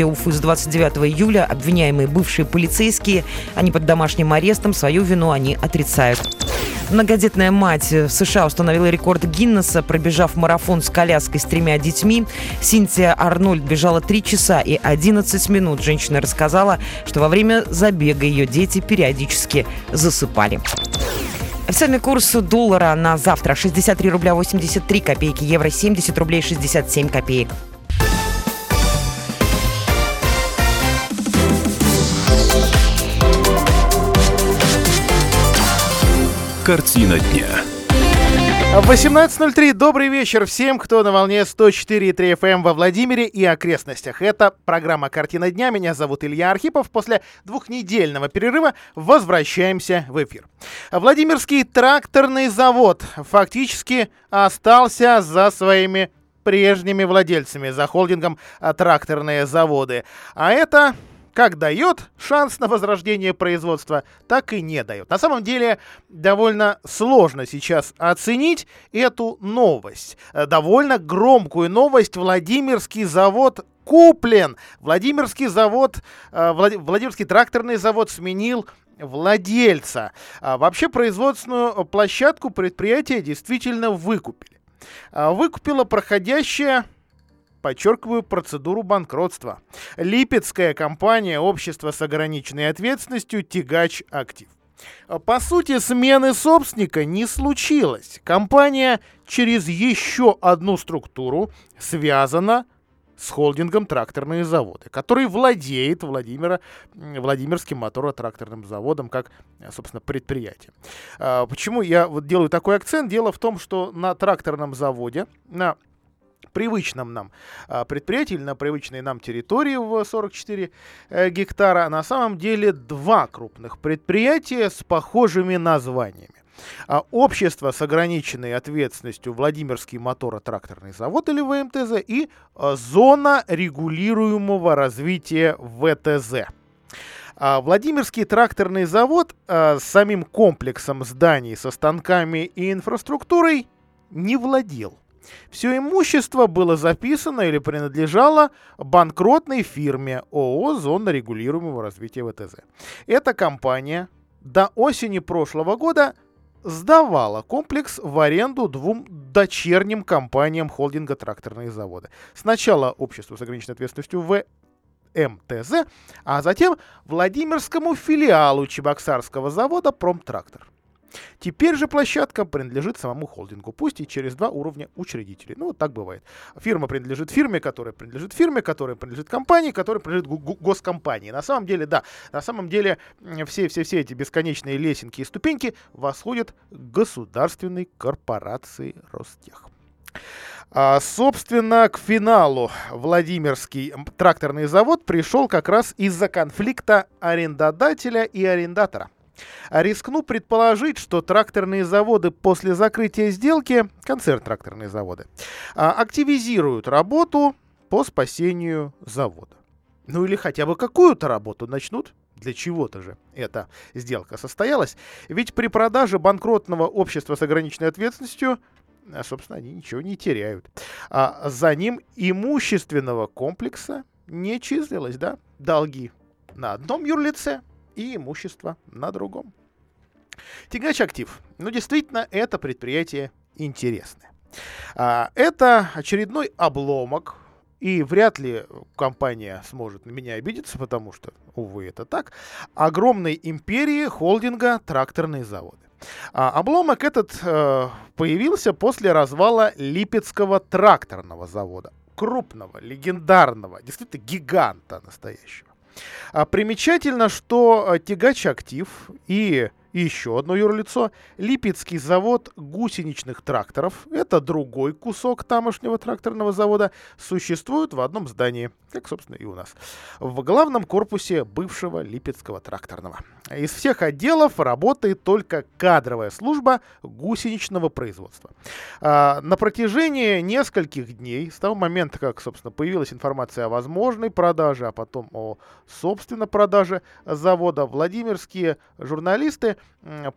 Уфы с 29 июля обвиняемые бывшие полицейские, они под домашним арестом, свою вину они отрицают. Многодетная мать в США установила рекорд Гиннесса, пробежав марафон с коляской с тремя детьми. Синтия Арнольд бежала 3 часа и 11 минут. Женщина рассказала, что во время забега ее дети периодически засыпали. Официальный курс доллара на завтра 63 рубля 83 копейки, евро 70 рублей 67 копеек. Картина дня. 18.03. Добрый вечер всем, кто на волне 104.3 FM эм во Владимире и окрестностях. Это программа «Картина дня». Меня зовут Илья Архипов. После двухнедельного перерыва возвращаемся в эфир. Владимирский тракторный завод фактически остался за своими прежними владельцами, за холдингом «Тракторные заводы». А это как дает шанс на возрождение производства, так и не дает. На самом деле довольно сложно сейчас оценить эту новость. Э, довольно громкую новость. Владимирский завод куплен. Владимирский завод, э, Владимирский тракторный завод сменил владельца. А вообще производственную площадку предприятия действительно выкупили. А выкупила проходящая подчеркиваю процедуру банкротства. Липецкая компания общество с ограниченной ответственностью «Тягач Актив». По сути, смены собственника не случилось. Компания через еще одну структуру связана с холдингом «Тракторные заводы», который владеет Владимира, Владимирским моторотракторным заводом как, собственно, предприятие. А, почему я вот делаю такой акцент? Дело в том, что на тракторном заводе, на привычном нам а, предприятии или на привычной нам территории в 44 э, гектара на самом деле два крупных предприятия с похожими названиями. А общество с ограниченной ответственностью Владимирский моторотракторный завод или ВМТЗ и а, зона регулируемого развития ВТЗ. Владимирский тракторный завод с самим комплексом зданий со станками и инфраструктурой не владел. Все имущество было записано или принадлежало банкротной фирме ООО «Зона регулируемого развития ВТЗ». Эта компания до осени прошлого года сдавала комплекс в аренду двум дочерним компаниям холдинга «Тракторные заводы». Сначала обществу с ограниченной ответственностью в МТЗ, а затем Владимирскому филиалу Чебоксарского завода «Промтрактор». Теперь же площадка принадлежит самому холдингу, пусть и через два уровня учредителей. Ну, вот так бывает. Фирма принадлежит фирме, которая принадлежит фирме, которая принадлежит компании, которая принадлежит госкомпании. На самом деле, да, на самом деле все, все, все эти бесконечные лесенки и ступеньки восходят к государственной корпорации Ростех. А, собственно, к финалу Владимирский тракторный завод пришел как раз из-за конфликта арендодателя и арендатора. Рискну предположить, что тракторные заводы после закрытия сделки, концерн тракторные заводы, а, активизируют работу по спасению завода. Ну или хотя бы какую-то работу начнут. Для чего-то же эта сделка состоялась. Ведь при продаже банкротного общества с ограниченной ответственностью а, собственно, они ничего не теряют. А за ним имущественного комплекса не числилось, да, долги на одном юрлице, и имущество на другом. Тягач актив. Ну, действительно, это предприятие интересное. А, это очередной обломок, и вряд ли компания сможет на меня обидеться, потому что, увы, это так, огромной империи холдинга «Тракторные заводы». А обломок этот э, появился после развала Липецкого тракторного завода. Крупного, легендарного, действительно гиганта настоящего. А примечательно, что э, тягач актив и и еще одно юрлицо – Липецкий завод гусеничных тракторов. Это другой кусок тамошнего тракторного завода. Существует в одном здании, как, собственно, и у нас. В главном корпусе бывшего Липецкого тракторного. Из всех отделов работает только кадровая служба гусеничного производства. А, на протяжении нескольких дней, с того момента, как, собственно, появилась информация о возможной продаже, а потом о, собственно, продаже завода, владимирские журналисты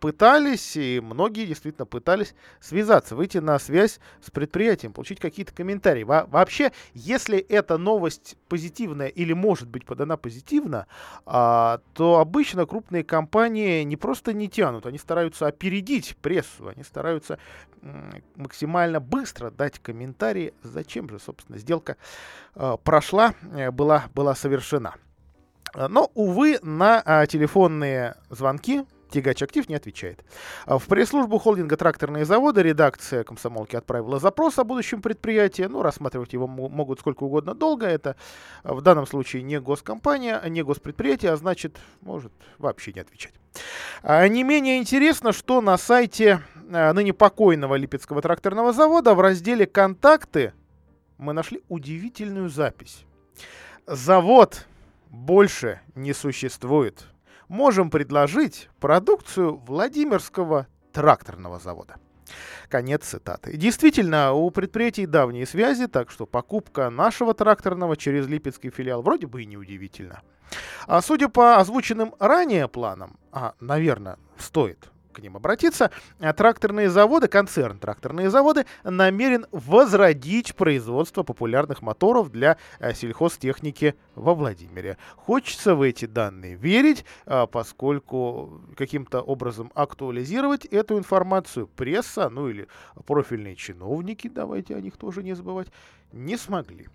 пытались, и многие действительно пытались связаться, выйти на связь с предприятием, получить какие-то комментарии. Во вообще, если эта новость позитивная или может быть подана позитивно, а, то обычно крупные компании не просто не тянут, они стараются опередить прессу, они стараются максимально быстро дать комментарии, зачем же, собственно, сделка а, прошла, э, была, была совершена. Но, увы, на а, телефонные звонки Тягач Актив не отвечает. А в пресс-службу холдинга «Тракторные заводы» редакция «Комсомолки» отправила запрос о будущем предприятии. Ну, рассматривать его могут сколько угодно долго. Это а, в данном случае не госкомпания, не госпредприятие, а значит, может вообще не отвечать. А не менее интересно, что на сайте ныне покойного Липецкого тракторного завода в разделе «Контакты» мы нашли удивительную запись. Завод больше не существует. Можем предложить продукцию Владимирского тракторного завода. Конец цитаты. Действительно, у предприятий давние связи, так что покупка нашего тракторного через Липецкий филиал вроде бы и не удивительно. А судя по озвученным ранее планам, а, наверное, стоит к ним обратиться, а тракторные заводы, концерн тракторные заводы намерен возродить производство популярных моторов для э, сельхозтехники во Владимире. Хочется в эти данные верить, а, поскольку каким-то образом актуализировать эту информацию пресса, ну или профильные чиновники, давайте о них тоже не забывать, не смогли.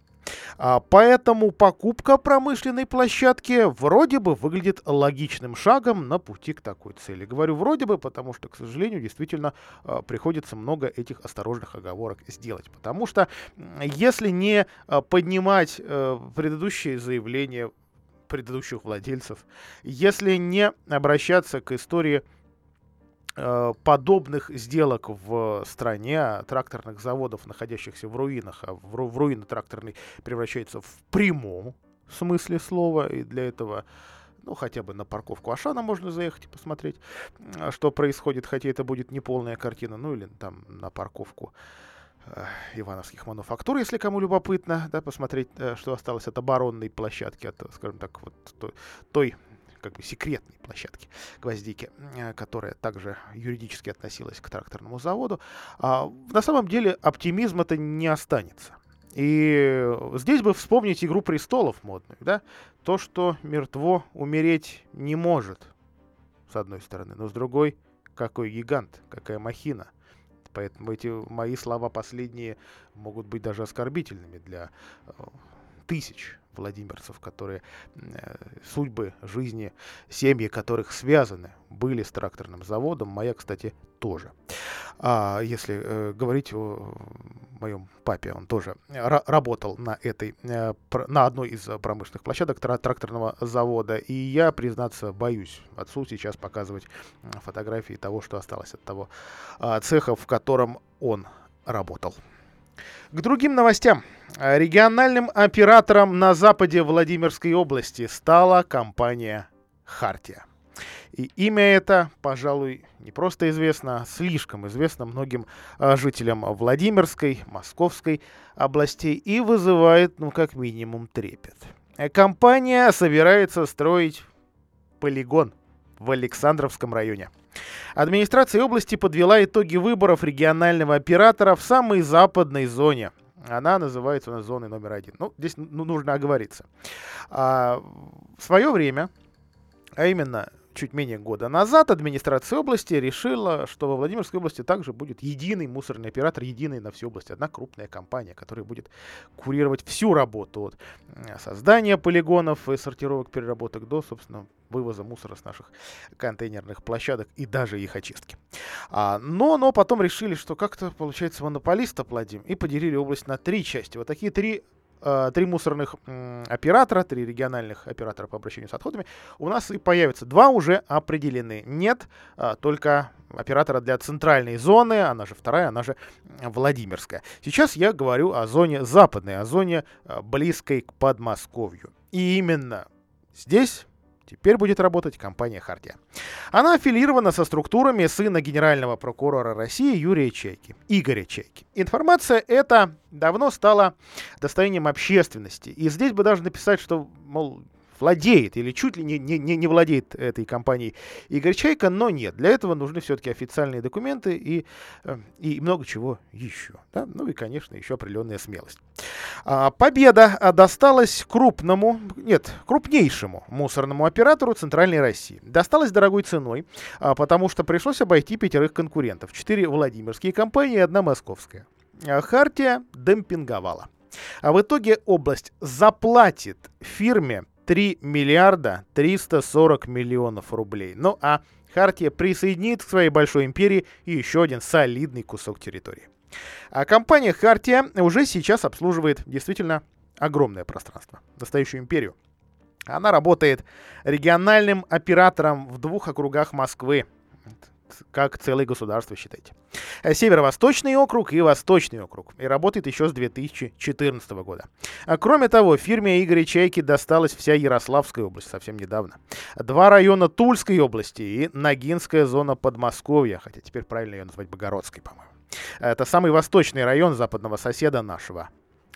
А, поэтому покупка промышленной площадки вроде бы выглядит логичным шагом на пути к такой цели. Говорю вроде бы, потому что, к сожалению, действительно а, приходится много этих осторожных оговорок сделать. Потому что если не а, поднимать э, предыдущие заявления предыдущих владельцев, если не обращаться к истории подобных сделок в стране, тракторных заводов, находящихся в руинах, а в, ру, в руины тракторный превращается в прямом смысле слова, и для этого ну, хотя бы на парковку Ашана можно заехать и посмотреть, что происходит, хотя это будет не полная картина, ну, или там на парковку э, Ивановских мануфактур, если кому любопытно, да, посмотреть, э, что осталось от оборонной площадки, от, скажем так, вот той, той как бы секретной площадки гвоздики, э, которая также юридически относилась к тракторному заводу. А, на самом деле оптимизм это не останется. И здесь бы вспомнить «Игру престолов» модную, да? То, что мертво умереть не может, с одной стороны, но с другой, какой гигант, какая махина. Поэтому эти мои слова последние могут быть даже оскорбительными для э, тысяч владимирцев, которые э, судьбы жизни, семьи которых связаны, были с тракторным заводом. Моя, кстати, тоже. А если э, говорить о моем папе, он тоже работал на этой, э, на одной из промышленных площадок тра тракторного завода. И я, признаться, боюсь отцу сейчас показывать фотографии того, что осталось от того э, цеха, в котором он работал. К другим новостям. Региональным оператором на западе Владимирской области стала компания «Хартия». И имя это, пожалуй, не просто известно, а слишком известно многим а, жителям Владимирской, Московской областей и вызывает, ну, как минимум, трепет. Компания собирается строить полигон в Александровском районе. Администрация области подвела итоги выборов регионального оператора в самой западной зоне. Она называется у нас зоной номер один. Ну, здесь ну, нужно оговориться. А, в свое время, а именно чуть менее года назад администрация области решила, что во Владимирской области также будет единый мусорный оператор, единый на всю область. Одна крупная компания, которая будет курировать всю работу от создания полигонов и сортировок переработок до, собственно, вывоза мусора с наших контейнерных площадок и даже их очистки. А, но, но потом решили, что как-то получается монополист оплатим и поделили область на три части. Вот такие три э, три мусорных оператора, три региональных оператора по обращению с отходами, у нас и появится. Два уже определены. Нет э, только оператора для центральной зоны, она же вторая, она же Владимирская. Сейчас я говорю о зоне западной, о зоне э, близкой к Подмосковью. И именно здесь Теперь будет работать компания «Хартия». Она аффилирована со структурами сына генерального прокурора России Юрия Чайки, Игоря Чайки. Информация эта давно стала достоянием общественности. И здесь бы даже написать, что, мол, владеет или чуть ли не, не, не владеет этой компанией Игорь Чайка, но нет. Для этого нужны все-таки официальные документы и, э, и много чего еще. Да? Ну и, конечно, еще определенная смелость. А, победа а, досталась крупному, нет, крупнейшему мусорному оператору Центральной России. Досталась дорогой ценой, а, потому что пришлось обойти пятерых конкурентов. Четыре владимирские компании и одна московская. Хартия демпинговала. А в итоге область заплатит фирме 3 миллиарда 340 миллионов рублей. Ну а Хартия присоединит к своей большой империи еще один солидный кусок территории. А компания Хартия уже сейчас обслуживает действительно огромное пространство, настоящую империю. Она работает региональным оператором в двух округах Москвы как целое государство, считайте. Э, Северо-Восточный округ и Восточный округ. И работает еще с 2014 года. А кроме того, фирме Игоря Чайки досталась вся Ярославская область совсем недавно. Два района Тульской области и Ногинская зона Подмосковья, хотя теперь правильно ее назвать Богородской, по-моему. Это самый восточный район западного соседа нашего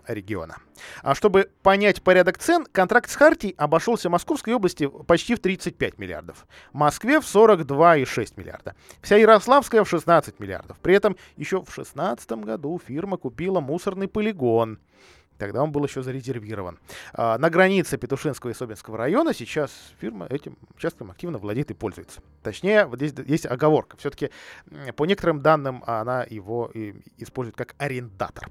региона. А чтобы понять порядок цен, контракт с Хартией обошелся Московской области почти в 35 миллиардов, Москве в 42,6 миллиарда, вся Ярославская в 16 миллиардов. При этом еще в 2016 году фирма купила мусорный полигон. Тогда он был еще зарезервирован. А, на границе Петушинского и Собинского района сейчас фирма этим участком активно владеет и пользуется. Точнее, вот здесь есть оговорка. Все-таки по некоторым данным она его использует как арендатор.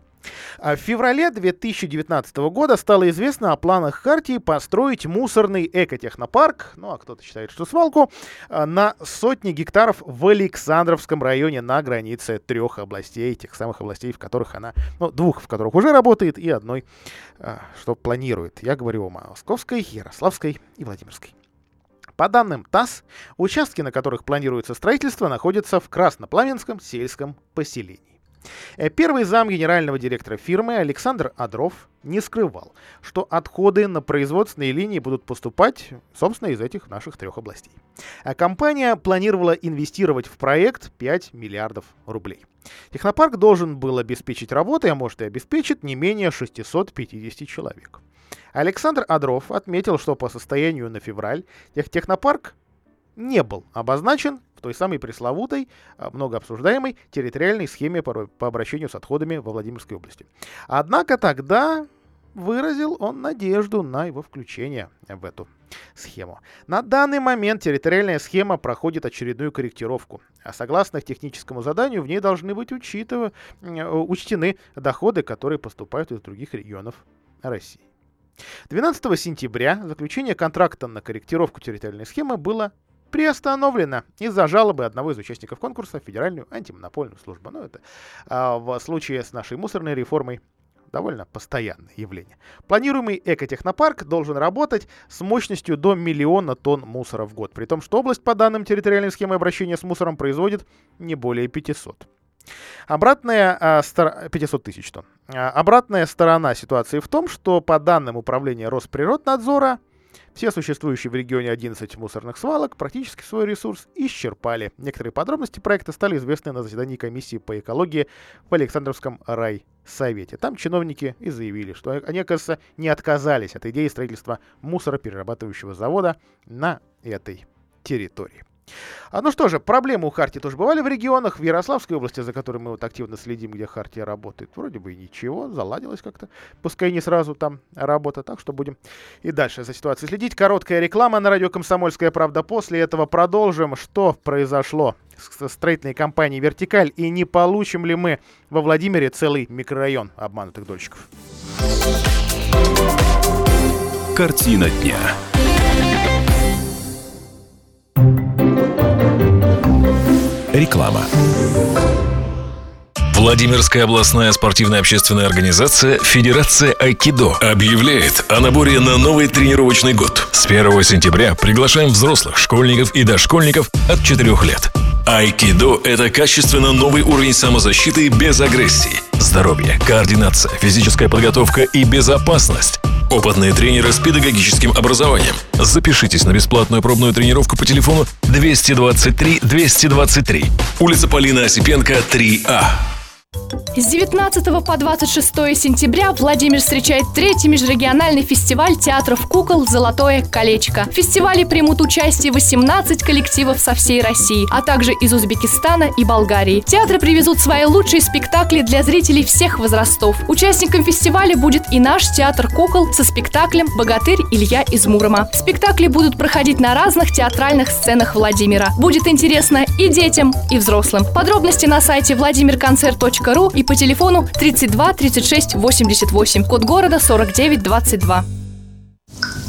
А в феврале 2019 года стало известно о планах Хартии построить мусорный экотехнопарк, ну а кто-то считает, что свалку, а, на сотни гектаров в Александровском районе на границе трех областей, тех самых областей, в которых она, ну, двух, в которых уже работает, и одной, а, что планирует. Я говорю о Московской, Ярославской и Владимирской. По данным ТАСС, участки, на которых планируется строительство, находятся в Краснопламенском сельском поселении. Э, первый зам генерального директора фирмы Александр Адров не скрывал, что отходы на производственные линии будут поступать, собственно, из этих наших трех областей. А компания планировала инвестировать в проект 5 миллиардов рублей. Технопарк должен был обеспечить работой, а может и обеспечит не менее 650 человек. Александр Адров отметил, что по состоянию на февраль технопарк не был обозначен той самой пресловутой, а, много обсуждаемой территориальной схеме по, обращению с отходами во Владимирской области. Однако тогда выразил он надежду на его включение в эту схему. На данный момент территориальная схема проходит очередную корректировку. А согласно техническому заданию, в ней должны быть учитывы, учтены доходы, которые поступают из других регионов России. 12 сентября заключение контракта на корректировку территориальной схемы было приостановлена из-за жалобы одного из участников конкурса в Федеральную антимонопольную службу. Ну, это а, в случае с нашей мусорной реформой довольно постоянное явление. Планируемый экотехнопарк должен работать с мощностью до миллиона тонн мусора в год, при том, что область, по данным территориальной схемы обращения с мусором, производит не более 500. Обратная а, стор... 500 тысяч тонн. А, обратная сторона ситуации в том, что по данным Управления Росприроднадзора, все существующие в регионе 11 мусорных свалок практически свой ресурс исчерпали. Некоторые подробности проекта стали известны на заседании комиссии по экологии в Александровском райсовете. Там чиновники и заявили, что они, оказывается, не отказались от идеи строительства мусороперерабатывающего завода на этой территории. А, ну что же, проблемы у Харти тоже бывали в регионах. В Ярославской области, за которой мы вот активно следим, где Хартия работает, вроде бы ничего, заладилось как-то. Пускай не сразу там работа, так что будем и дальше за ситуацией следить. Короткая реклама на радио «Комсомольская правда». После этого продолжим, что произошло с строительной компанией «Вертикаль» и не получим ли мы во Владимире целый микрорайон обманутых дольщиков. Картина дня. Реклама. Владимирская областная спортивная общественная организация Федерация Айкидо объявляет о наборе на новый тренировочный год. С 1 сентября приглашаем взрослых, школьников и дошкольников от 4 лет. Айкидо – это качественно новый уровень самозащиты без агрессии. Здоровье, координация, физическая подготовка и безопасность – Опытные тренеры с педагогическим образованием. Запишитесь на бесплатную пробную тренировку по телефону 223 223. Улица Полина Осипенко, 3А. С 19 по 26 сентября Владимир встречает третий межрегиональный фестиваль театров кукол «Золотое колечко». В фестивале примут участие 18 коллективов со всей России, а также из Узбекистана и Болгарии. Театры привезут свои лучшие спектакли для зрителей всех возрастов. Участником фестиваля будет и наш театр кукол со спектаклем «Богатырь Илья из Мурома». Спектакли будут проходить на разных театральных сценах Владимира. Будет интересно и детям, и взрослым. Подробности на сайте vladimirconcert.ru и по телефону 32 36 88, код города 49 22.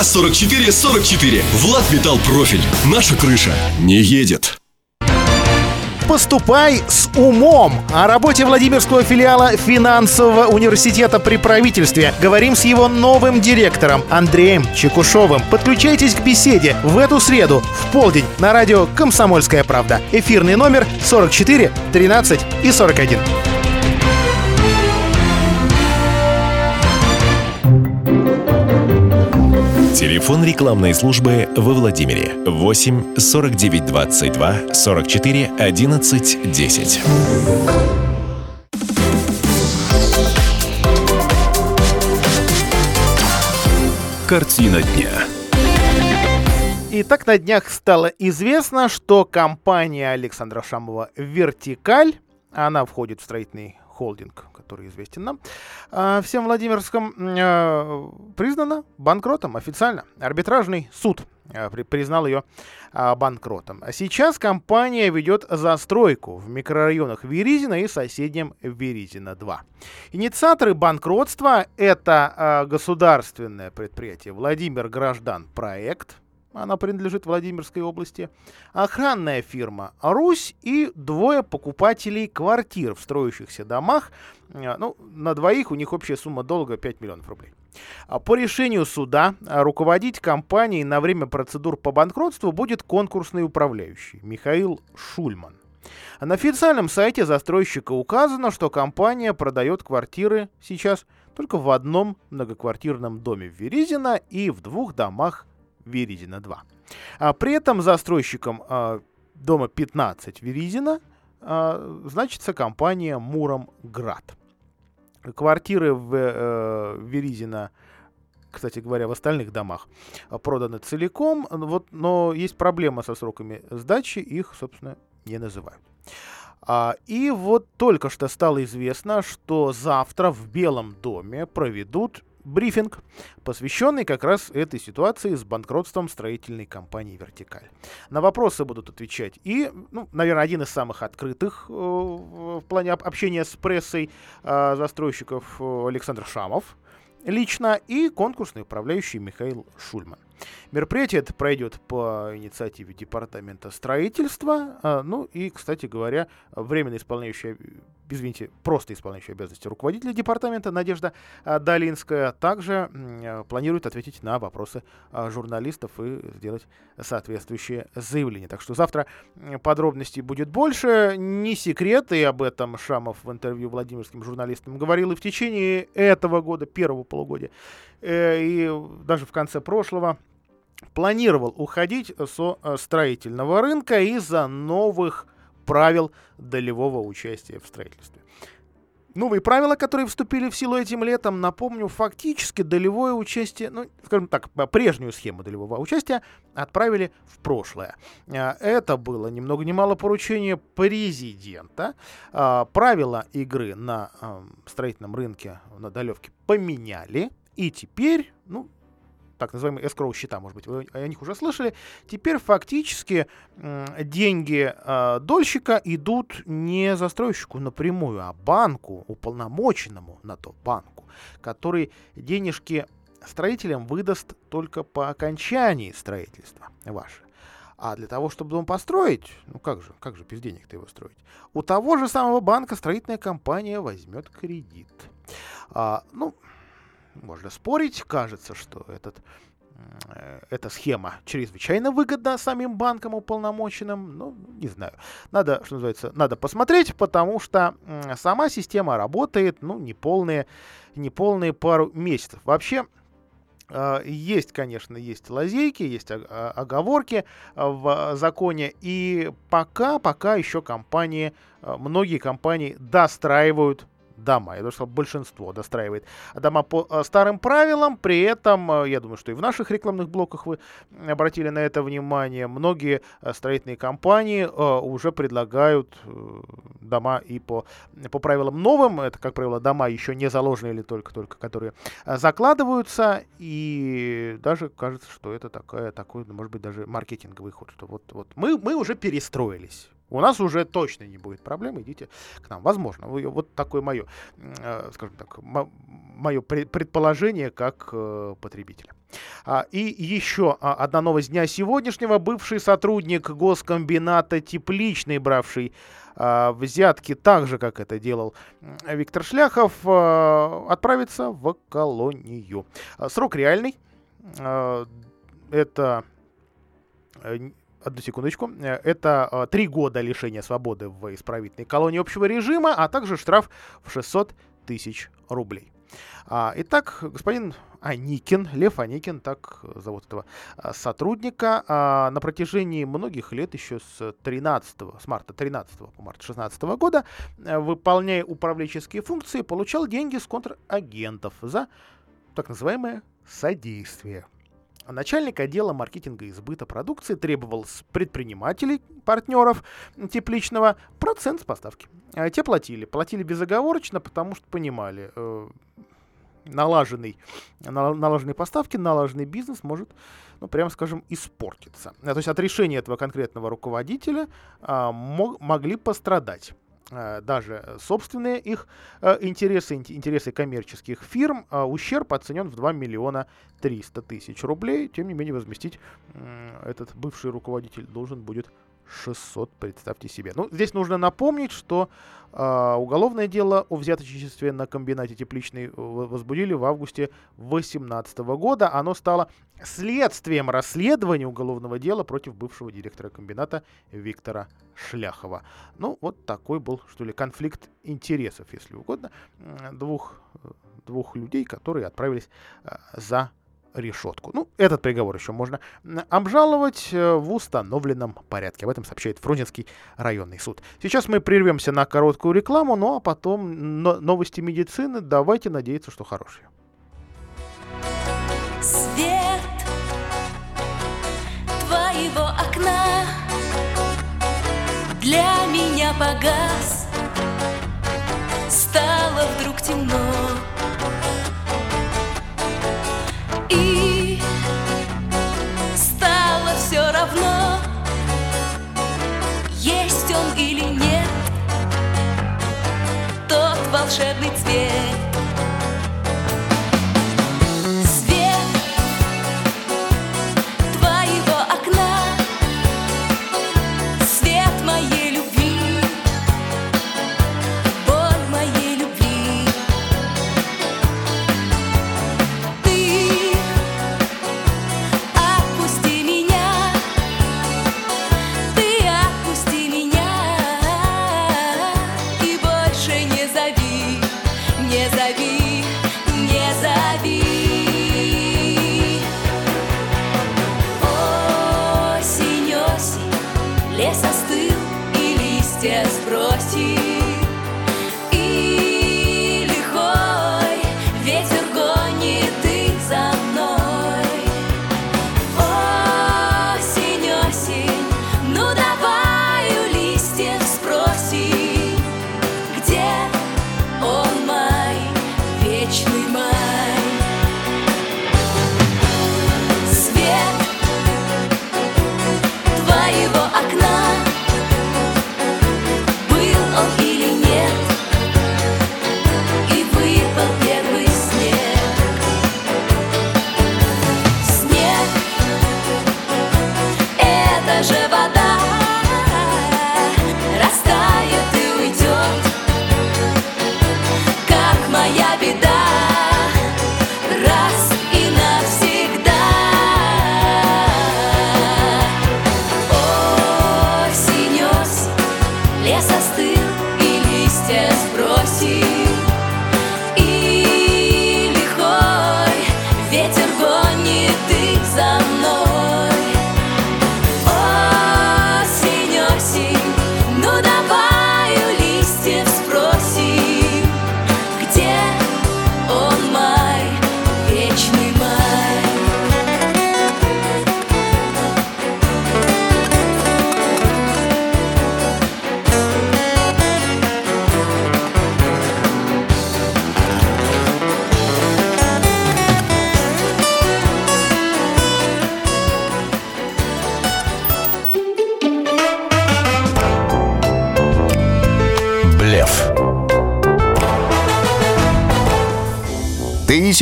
44 44. Влад Металл Профиль. Наша крыша не едет. Поступай с умом. О работе Владимирского филиала финансового университета при правительстве. Говорим с его новым директором Андреем Чекушевым. Подключайтесь к беседе в эту среду в полдень на радио «Комсомольская правда». Эфирный номер 44 13 и 41. Телефон рекламной службы во Владимире 8 49 22 44 11 10. Картина дня. Итак, на днях стало известно, что компания Александра Шамова «Вертикаль», она входит в строительный холдинг, который известен нам, а, всем Владимирском, а, признана банкротом официально. Арбитражный суд а, признал ее банкротом. Сейчас компания ведет застройку в микрорайонах Веризина и соседнем Веризина-2. Инициаторы банкротства – это государственное предприятие «Владимир Граждан Проект», она принадлежит Владимирской области, охранная фирма «Русь» и двое покупателей квартир в строящихся домах. Э, ну, на двоих у них общая сумма долга 5 миллионов рублей. А по решению суда э, руководить компанией на время процедур по банкротству будет конкурсный управляющий Михаил Шульман. На официальном сайте застройщика указано, что компания продает квартиры сейчас только в одном многоквартирном доме в Веризино и в двух домах Веризина 2. А при этом застройщиком а, дома 15 Веризина а, значится компания Муромград. Квартиры в э, Веризина кстати говоря, в остальных домах проданы целиком, вот, но есть проблема со сроками сдачи, их, собственно, не называют. А, и вот только что стало известно, что завтра в Белом доме проведут брифинг, посвященный как раз этой ситуации с банкротством строительной компании «Вертикаль». На вопросы будут отвечать и, ну, наверное, один из самых открытых э, в плане общения с прессой э, застройщиков э, Александр Шамов лично и конкурсный управляющий Михаил Шульман. Мероприятие это пройдет по инициативе Департамента строительства. Ну и, кстати говоря, временно исполняющая, извините, просто исполняющая обязанности руководителя департамента Надежда а, Долинская также планирует ответить на вопросы а, журналистов и сделать соответствующее заявление. Так что завтра подробностей будет больше. Не секрет, и об этом Шамов в интервью владимирским журналистам говорил и в течение этого года, первого полугодия, э, и даже в конце прошлого планировал уходить со э, строительного рынка из-за новых правил долевого участия в строительстве. Новые правила, которые вступили в силу этим летом, напомню, фактически долевое участие, ну, скажем так, прежнюю схему долевого участия отправили в прошлое. Э, это было ни много ни мало поручение президента. Э, правила игры на строительном рынке на долевке поменяли, и теперь, ну, так называемые escrow счета, может быть, вы о них уже слышали. Теперь фактически деньги э, дольщика идут не застройщику напрямую, а банку, уполномоченному на то банку, который денежки строителям выдаст только по окончании строительства ваши. А для того, чтобы дом построить, ну как же, как же без денег-то его строить? У того же самого банка строительная компания возьмет кредит. А, ну, можно спорить, кажется, что этот Э, эта схема чрезвычайно выгодна самим банкам уполномоченным. Ну, не знаю. Надо, что называется, надо посмотреть, потому что сама система работает, ну, не полные, не полные пару месяцев. Вообще, э, есть, конечно, есть лазейки, есть оговорки в законе, и пока, пока еще компании, э, многие компании достраивают дома. Я даже сказал, большинство достраивает дома по э, старым правилам. При этом, э, я думаю, что и в наших рекламных блоках вы обратили на это внимание, многие э, строительные компании уже предлагают дома и по, по правилам новым. Это, как правило, дома еще не заложенные или только-только, которые закладываются. И даже кажется, что это такая, такой, может быть, даже маркетинговый ход. Что вот, вот мы, мы уже перестроились. У нас уже точно не будет проблем, идите к нам. Возможно. Вот такое мое, э, скажем так, мое предположение как э, потребителя. А, и еще а, одна новость дня сегодняшнего. Бывший сотрудник госкомбината Тепличный, бравший а, взятки так же, как это делал Виктор Шляхов, отправится в колонию. Срок реальный. Это э, Одну секундочку. Э, это э, три года лишения свободы в исправительной колонии общего режима, а также штраф в 600 тысяч рублей. А, итак, господин Аникин, Лев Аникин, так зовут этого а, сотрудника, а, на протяжении многих лет, еще с 13 с марта 13 по март 16 года, э, выполняя управленческие функции, получал деньги с контрагентов за так называемое содействие. Начальник отдела маркетинга и сбыта продукции требовал с предпринимателей, партнеров тепличного процент с поставки. А те платили. Платили безоговорочно, потому что понимали, э, налаженный, налаженные поставки, налаженный бизнес может, ну, прямо скажем, испортиться. То есть от решения этого конкретного руководителя мог, могли пострадать. Э, даже собственные их э, интересы, интересы коммерческих фирм, а ущерб оценен в 2 миллиона 300 тысяч рублей. Тем не менее, возместить этот бывший руководитель должен будет 600, представьте себе. Ну, здесь нужно напомнить, что э, уголовное дело о взяточничестве на комбинате тепличной возбудили в августе 2018 года. Оно стало следствием расследования уголовного дела против бывшего директора комбината Виктора Шляхова. Ну, вот такой был, что ли, конфликт интересов, если угодно, двух, двух людей, которые отправились э, за решетку. Ну, этот приговор еще можно обжаловать э, в установленном порядке. Об этом сообщает Фрунзенский районный суд. Сейчас мы прервемся на короткую рекламу, ну а потом новости медицины. Давайте надеяться, что хорошие. Свет твоего окна для меня погас. волшебный цвет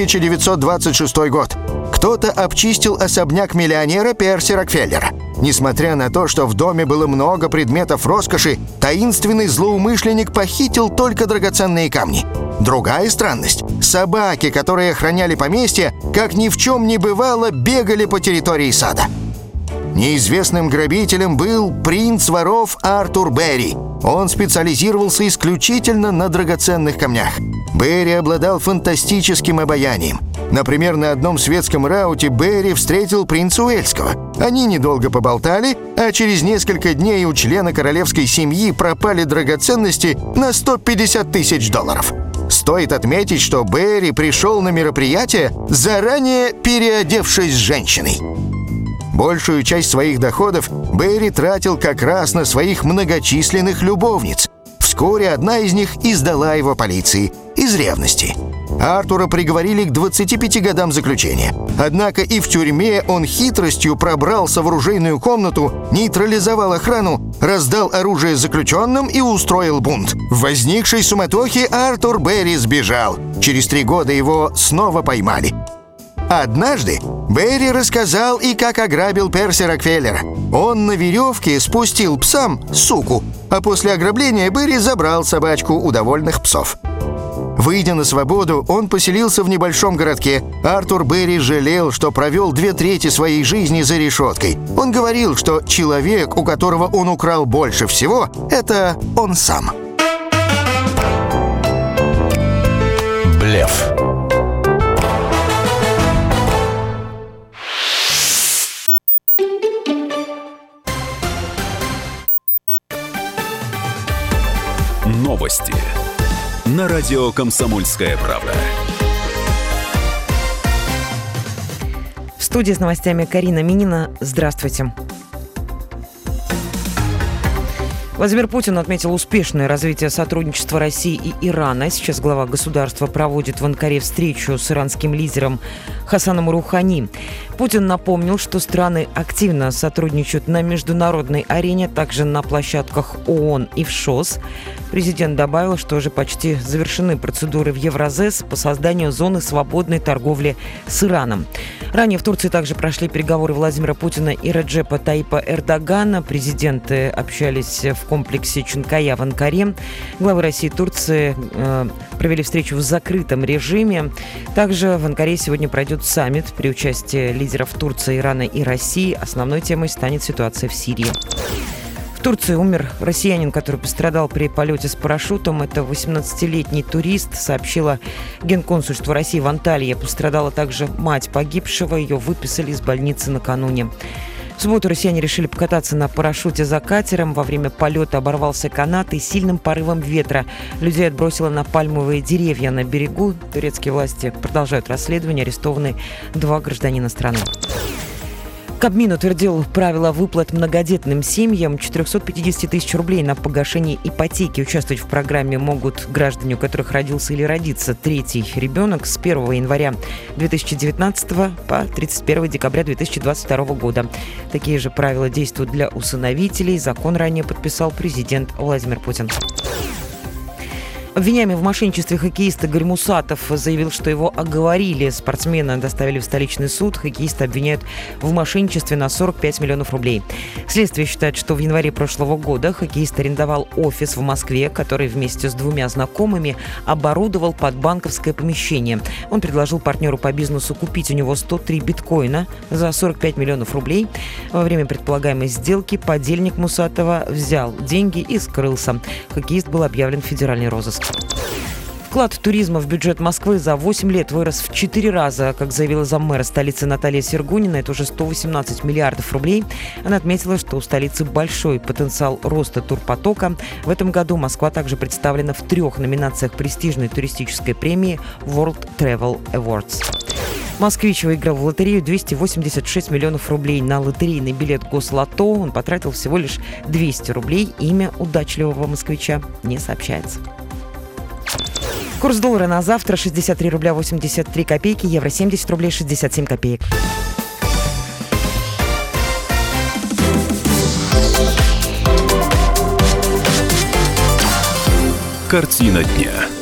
1926 год. Кто-то обчистил особняк миллионера Перси Рокфеллера. Несмотря на то, что в доме было много предметов роскоши, таинственный злоумышленник похитил только драгоценные камни. Другая странность — собаки, которые охраняли поместье, как ни в чем не бывало, бегали по территории сада. Неизвестным грабителем был принц воров Артур Берри. Он специализировался исключительно на драгоценных камнях. Берри обладал фантастическим обаянием. Например, на одном светском рауте Берри встретил принца Уэльского. Они недолго поболтали, а через несколько дней у члена королевской семьи пропали драгоценности на 150 тысяч долларов. Стоит отметить, что Берри пришел на мероприятие, заранее переодевшись женщиной. Большую часть своих доходов Берри тратил как раз на своих многочисленных любовниц. Вскоре одна из них издала его полиции из ревности. Артура приговорили к 25 годам заключения. Однако и в тюрьме он хитростью пробрался в оружейную комнату, нейтрализовал охрану, раздал оружие заключенным и устроил бунт. В возникшей суматохе Артур Берри сбежал. Через три года его снова поймали. Однажды Берри рассказал и как ограбил Перси Рокфеллера. Он на веревке спустил псам суку, а после ограбления Берри забрал собачку у довольных псов. Выйдя на свободу, он поселился в небольшом городке. Артур Берри жалел, что провел две трети своей жизни за решеткой. Он говорил, что человек, у которого он украл больше всего, это он сам. Новости. На радио «Комсомольская правда». В студии с новостями Карина Минина. Здравствуйте. Владимир Путин отметил успешное развитие сотрудничества России и Ирана. Сейчас глава государства проводит в Анкаре встречу с иранским лидером Хасаном Рухани. Путин напомнил, что страны активно сотрудничают на международной арене, также на площадках ООН и в ШОС. Президент добавил, что уже почти завершены процедуры в Евразес по созданию зоны свободной торговли с Ираном. Ранее в Турции также прошли переговоры Владимира Путина и Реджепа Таипа Эрдогана. Президенты общались в комплексе Чункая в Анкаре. Главы России и Турции э, провели встречу в закрытом режиме. Также в Анкаре сегодня пройдет саммит при участии лидеров Турции, Ирана и России. Основной темой станет ситуация в Сирии. В Турции умер россиянин, который пострадал при полете с парашютом. Это 18-летний турист, сообщила Генконсульство России в Анталии. Пострадала также мать погибшего. Ее выписали из больницы накануне. В субботу россияне решили покататься на парашюте за катером. Во время полета оборвался канат и сильным порывом ветра людей отбросило на пальмовые деревья на берегу. Турецкие власти продолжают расследование. Арестованы два гражданина страны. Кабмин утвердил правила выплат многодетным семьям 450 тысяч рублей на погашение ипотеки. Участвовать в программе могут граждане, у которых родился или родится третий ребенок с 1 января 2019 по 31 декабря 2022 года. Такие же правила действуют для усыновителей. Закон ранее подписал президент Владимир Путин. Обвиняемый в мошенничестве хоккеиста Игорь Мусатов заявил, что его оговорили. Спортсмена доставили в столичный суд. Хоккеиста обвиняют в мошенничестве на 45 миллионов рублей. Следствие считает, что в январе прошлого года хоккеист арендовал офис в Москве, который вместе с двумя знакомыми оборудовал под банковское помещение. Он предложил партнеру по бизнесу купить у него 103 биткоина за 45 миллионов рублей. Во время предполагаемой сделки подельник Мусатова взял деньги и скрылся. Хоккеист был объявлен в федеральный розыск. Вклад туризма в бюджет Москвы за 8 лет вырос в 4 раза, как заявила заммэра столицы Наталья Сергунина. Это уже 118 миллиардов рублей. Она отметила, что у столицы большой потенциал роста турпотока. В этом году Москва также представлена в трех номинациях престижной туристической премии World Travel Awards. Москвич выиграл в лотерею 286 миллионов рублей. На лотерейный билет Гослото он потратил всего лишь 200 рублей. Имя удачливого москвича не сообщается. Курс доллара на завтра 63 рубля 83 копейки, евро 70 рублей 67 копеек. Картина дня.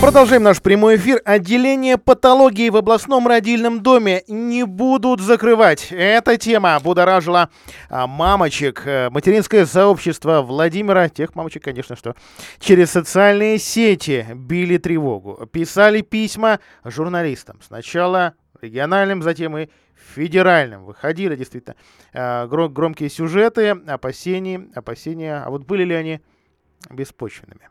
Продолжаем наш прямой эфир. Отделение патологии в областном родильном доме не будут закрывать. Эта тема будоражила а, мамочек. Э, материнское сообщество Владимира, тех мамочек, конечно, что через социальные сети били тревогу. Писали письма журналистам. Сначала региональным, затем и федеральным. Выходили действительно э, громкие сюжеты, опасения, опасения. А вот были ли они беспочвенными?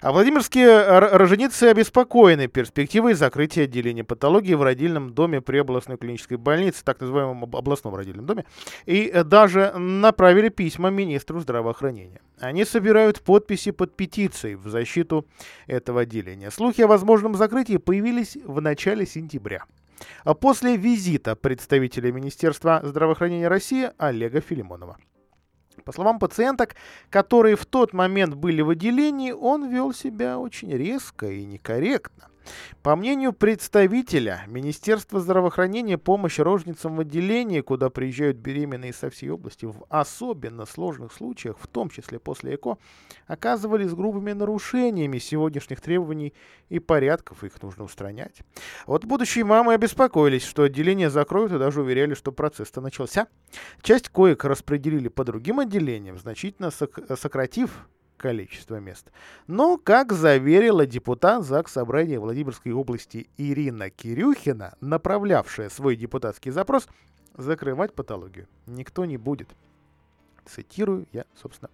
А Владимирские роженицы обеспокоены перспективой закрытия отделения патологии в родильном доме при областной клинической больнице, так называемом областном родильном доме, и э, даже направили письма министру здравоохранения. Они собирают подписи под петицией в защиту этого отделения. Слухи о возможном закрытии появились в начале сентября. А после визита представителя Министерства здравоохранения России Олега Филимонова. По словам пациенток, которые в тот момент были в отделении, он вел себя очень резко и некорректно. По мнению представителя Министерства здравоохранения, помощь рожницам в отделении, куда приезжают беременные со всей области, в особенно сложных случаях, в том числе после ЭКО, оказывались грубыми нарушениями сегодняшних требований и порядков, их нужно устранять. Вот будущие мамы обеспокоились, что отделение закроют и даже уверяли, что процесс-то начался. Часть коек распределили по другим отделениям, значительно сократив количество мест. Но, как заверила депутат ЗАГС Собрания Владимирской области Ирина Кирюхина, направлявшая свой депутатский запрос, закрывать патологию никто не будет. Цитирую я, собственно,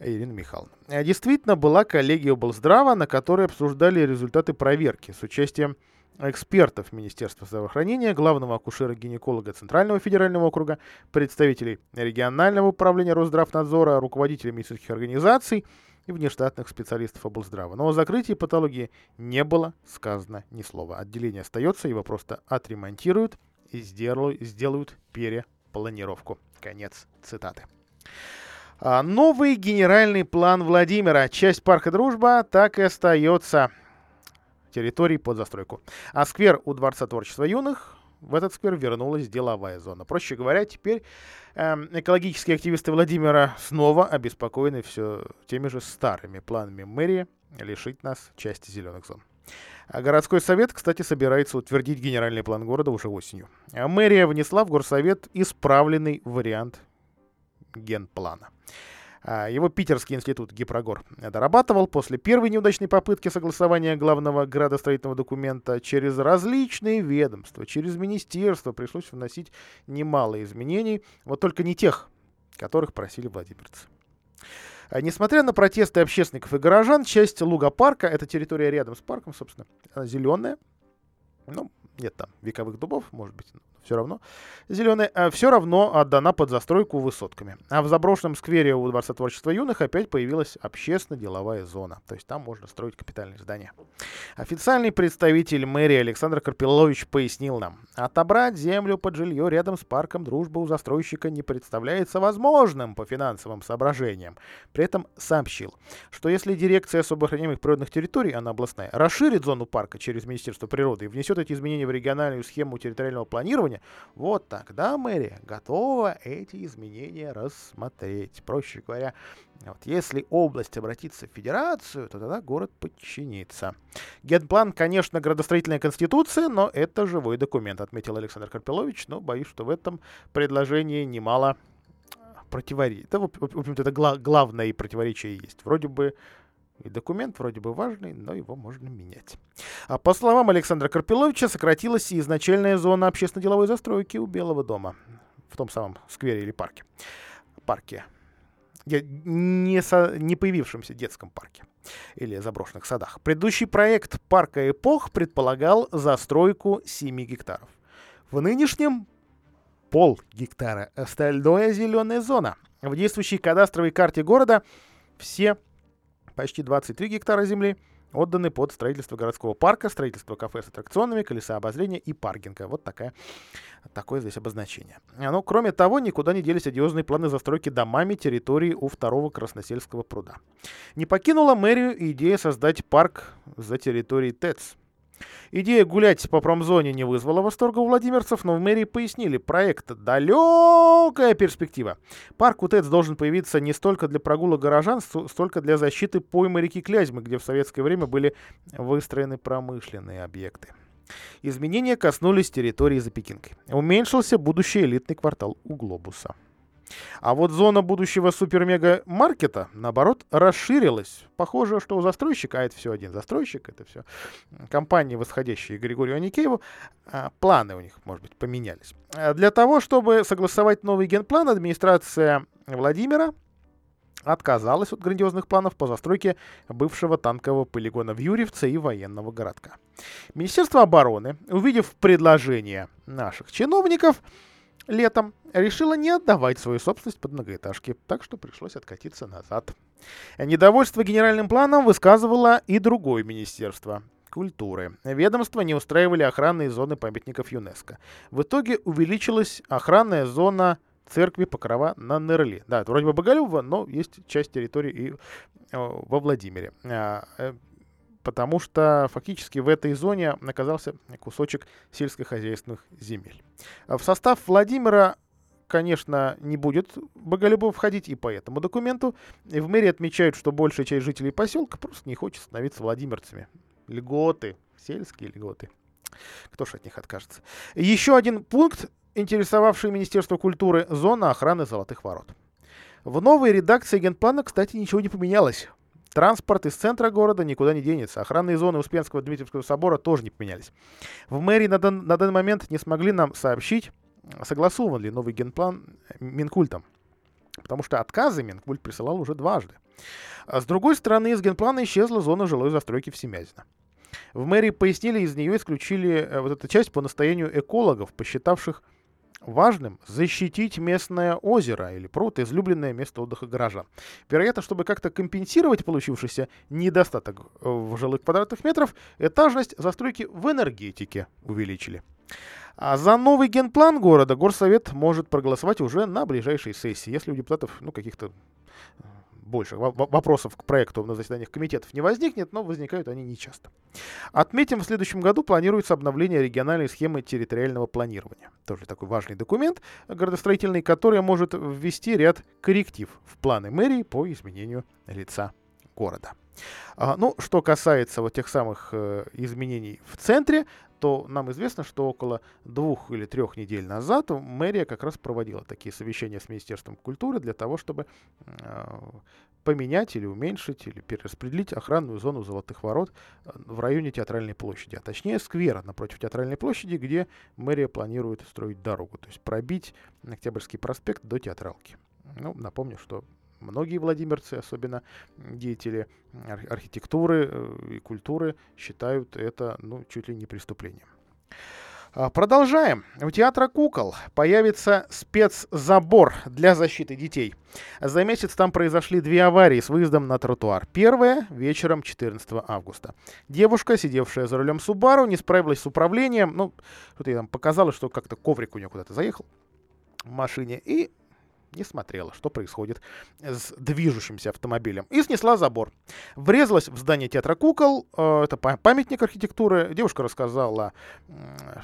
Ирина Михайловна. Действительно, была коллегия облздрава, на которой обсуждали результаты проверки с участием экспертов Министерства здравоохранения, главного акушера-гинеколога Центрального федерального округа, представителей регионального управления Росздравнадзора, руководителей медицинских организаций и внештатных специалистов облздрава. Но о закрытии патологии не было сказано ни слова. Отделение остается, его просто отремонтируют и сделают, перепланировку. Конец цитаты. А новый генеральный план Владимира. Часть парка «Дружба» так и остается территорий под застройку. А сквер у Дворца творчества юных в этот сквер вернулась деловая зона. Проще говоря, теперь э, экологические активисты Владимира снова обеспокоены все теми же старыми планами мэрии лишить нас части зеленых зон. А городской совет, кстати, собирается утвердить генеральный план города уже осенью. А мэрия внесла в горсовет исправленный вариант генплана. А, его Питерский институт Гипрогор дорабатывал после первой неудачной попытки согласования главного градостроительного документа через различные ведомства, через министерство пришлось вносить немало изменений, вот только не тех, которых просили владимирцы. А, несмотря на протесты общественников и горожан, часть Луга-парка, это территория рядом с парком, собственно, она зеленая, ну, нет там вековых дубов, может быть, все равно, зеленая, а все равно отдана под застройку высотками. А в заброшенном сквере у Дворца творчества юных опять появилась общественно-деловая зона. То есть там можно строить капитальные здания. Официальный представитель мэрии Александр Карпилович пояснил нам, отобрать землю под жилье рядом с парком дружбы у застройщика не представляется возможным по финансовым соображениям. При этом сообщил, что если дирекция особо охраняемых природных территорий, она областная, расширит зону парка через Министерство природы и внесет эти изменения в региональную схему территориального планирования, уровня, вот тогда мэрия готова эти изменения рассмотреть. Проще говоря, вот если область обратится в федерацию, то тогда город подчинится. Генплан, конечно, градостроительная конституция, но это живой документ, отметил Александр Карпилович, но боюсь, что в этом предложении немало противоречий. Это, в общем-то, это гла- главное противоречие есть. Вроде бы и документ вроде бы важный, но его можно менять. А по словам Александра Карпиловича, сократилась и изначальная зона общественно-деловой застройки у Белого дома. В том самом сквере или парке. Парке. Не, со, не появившемся детском парке или заброшенных садах. Предыдущий проект парка «Эпох» предполагал застройку 7 гектаров. В нынешнем пол гектара. Остальное зеленая зона. В действующей кадастровой карте города все почти 23 гектара земли отданы под строительство городского парка, строительство кафе с аттракционами, колеса обозрения и паркинга. Вот такая, такое здесь обозначение. А, ну, кроме того, никуда не делись одиозные планы застройки домами территории у второго Красносельского пруда. Не покинула мэрию идея создать парк за территорией ТЭЦ. Идея гулять по промзоне не вызвала восторга у владимирцев, но в мэрии пояснили, проект далекая перспектива. Парк УТЭЦ должен появиться не столько для прогулок горожан, столько для защиты поймы реки Клязьмы, где в советское время были выстроены промышленные объекты. Изменения коснулись территории за Пекинкой. Уменьшился будущий элитный квартал у Глобуса. А вот зона будущего супер-мега-маркета, наоборот, расширилась. Похоже, что у застройщика, а это все один застройщик, это все компании, восходящие Григорию Аникееву, а, планы у них, может быть, поменялись. А для того, чтобы согласовать новый генплан, администрация Владимира отказалась от грандиозных планов по застройке бывшего танкового полигона в Юрьевце и военного городка. Министерство обороны, увидев предложение наших чиновников, летом решила не отдавать свою собственность под многоэтажки, так что пришлось откатиться назад. Недовольство генеральным планом высказывало и другое министерство культуры. Ведомства не устраивали охранные зоны памятников ЮНЕСКО. В итоге увеличилась охранная зона церкви Покрова на Нерли. Да, это вроде бы Боголюбова, но есть часть территории и э, во Владимире. А, потому что фактически в этой зоне оказался кусочек сельскохозяйственных земель. В состав Владимира конечно, не будет Боголюбов входить и по этому документу. И в мэрии отмечают, что большая часть жителей поселка просто не хочет становиться владимирцами. Льготы, сельские льготы. Кто ж от них откажется? Еще один пункт, интересовавший Министерство культуры, зона охраны Золотых Ворот. В новой редакции генплана, кстати, ничего не поменялось. Транспорт из центра города никуда не денется. Охранные зоны Успенского Дмитриевского собора тоже не поменялись. В мэрии на, дан, на данный момент не смогли нам сообщить, согласован ли новый генплан Минкультом. Потому что отказы Минкульт присылал уже дважды. А с другой стороны, из генплана исчезла зона жилой застройки в Семязино. В мэрии пояснили, из нее исключили э, вот эту часть по настоянию экологов, посчитавших важным защитить местное озеро или пруд, излюбленное место отдыха горожан. Вероятно, чтобы как-то компенсировать получившийся недостаток э, в жилых квадратных метров, этажность застройки в энергетике увеличили. А за новый генплан города горсовет может проголосовать уже на ближайшей сессии, если у депутатов ну, каких-то больше вопросов к проекту на заседаниях комитетов не возникнет, но возникают они нечасто. Отметим, в следующем году планируется обновление региональной схемы территориального планирования. Тоже такой важный документ городостроительный, который может ввести ряд корректив в планы мэрии по изменению лица города. А, ну, что касается вот тех самых э, изменений в центре, то нам известно, что около двух или трех недель назад мэрия как раз проводила такие совещания с Министерством культуры для того, чтобы э, поменять или уменьшить или перераспределить охранную зону Золотых Ворот э, в районе Театральной площади, а точнее сквера напротив Театральной площади, где мэрия планирует строить дорогу, то есть пробить Октябрьский проспект до Театралки. Ну, напомню, что многие владимирцы, особенно деятели архитектуры э, и культуры, считают это ну, чуть ли не преступлением. А, продолжаем. У театра кукол появится спецзабор для защиты детей. За месяц там произошли две аварии с выездом на тротуар. Первая вечером 14 августа. Девушка, сидевшая за рулем Субару, не справилась с управлением. Ну, что-то ей там показалось, что как-то коврик у нее куда-то заехал в машине. И не смотрела, что происходит с движущимся автомобилем, и снесла забор. Врезалась в здание театра кукол, э, это памятник архитектуры. Девушка рассказала,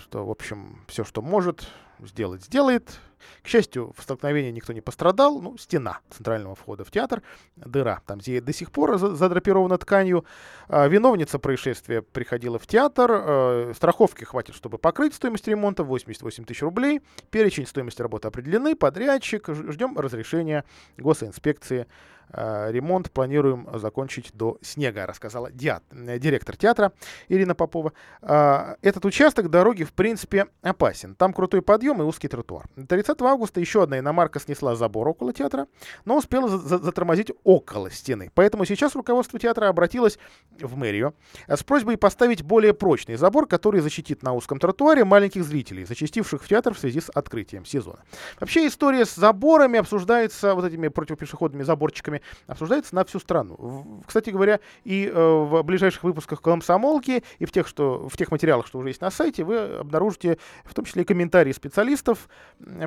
что, в общем, все, что может, сделать, сделает. К счастью, в столкновении никто не пострадал. Ну, стена центрального входа в театр, дыра. Там зеет до сих пор задрапирована тканью. А, виновница происшествия приходила в театр. А, страховки хватит, чтобы покрыть стоимость ремонта. 88 тысяч рублей. Перечень стоимости работы определены. Подрядчик. Ждем разрешения госинспекции Э, ремонт планируем закончить до снега, рассказала диат, директор театра Ирина Попова. Этот участок дороги, в принципе, опасен. Там крутой подъем и узкий тротуар. 30 августа еще одна иномарка снесла забор около театра, но успела затормозить около стены. Поэтому сейчас руководство театра обратилось в мэрию с просьбой поставить более прочный забор, который защитит на узком тротуаре маленьких зрителей, зачастивших в театр в связи с открытием сезона. Вообще история с заборами обсуждается вот этими противопешеходными заборчиками обсуждается на всю страну. Кстати говоря, и э, в ближайших выпусках «Комсомолки», и в тех, что, в тех материалах, что уже есть на сайте, вы обнаружите в том числе и комментарии специалистов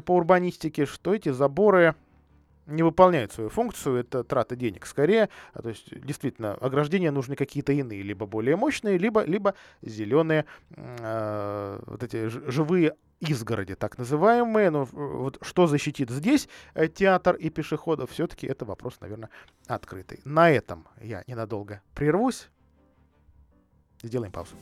по урбанистике, что эти заборы не выполняет свою функцию, это трата денег скорее. А, то есть, действительно, ограждения нужны какие-то иные, либо более мощные, либо, либо зеленые, э, вот эти живые изгороди, так называемые. Но вот что защитит здесь э, театр и пешеходов, все-таки это вопрос, наверное, открытый. На этом я ненадолго прервусь. Сделаем паузу.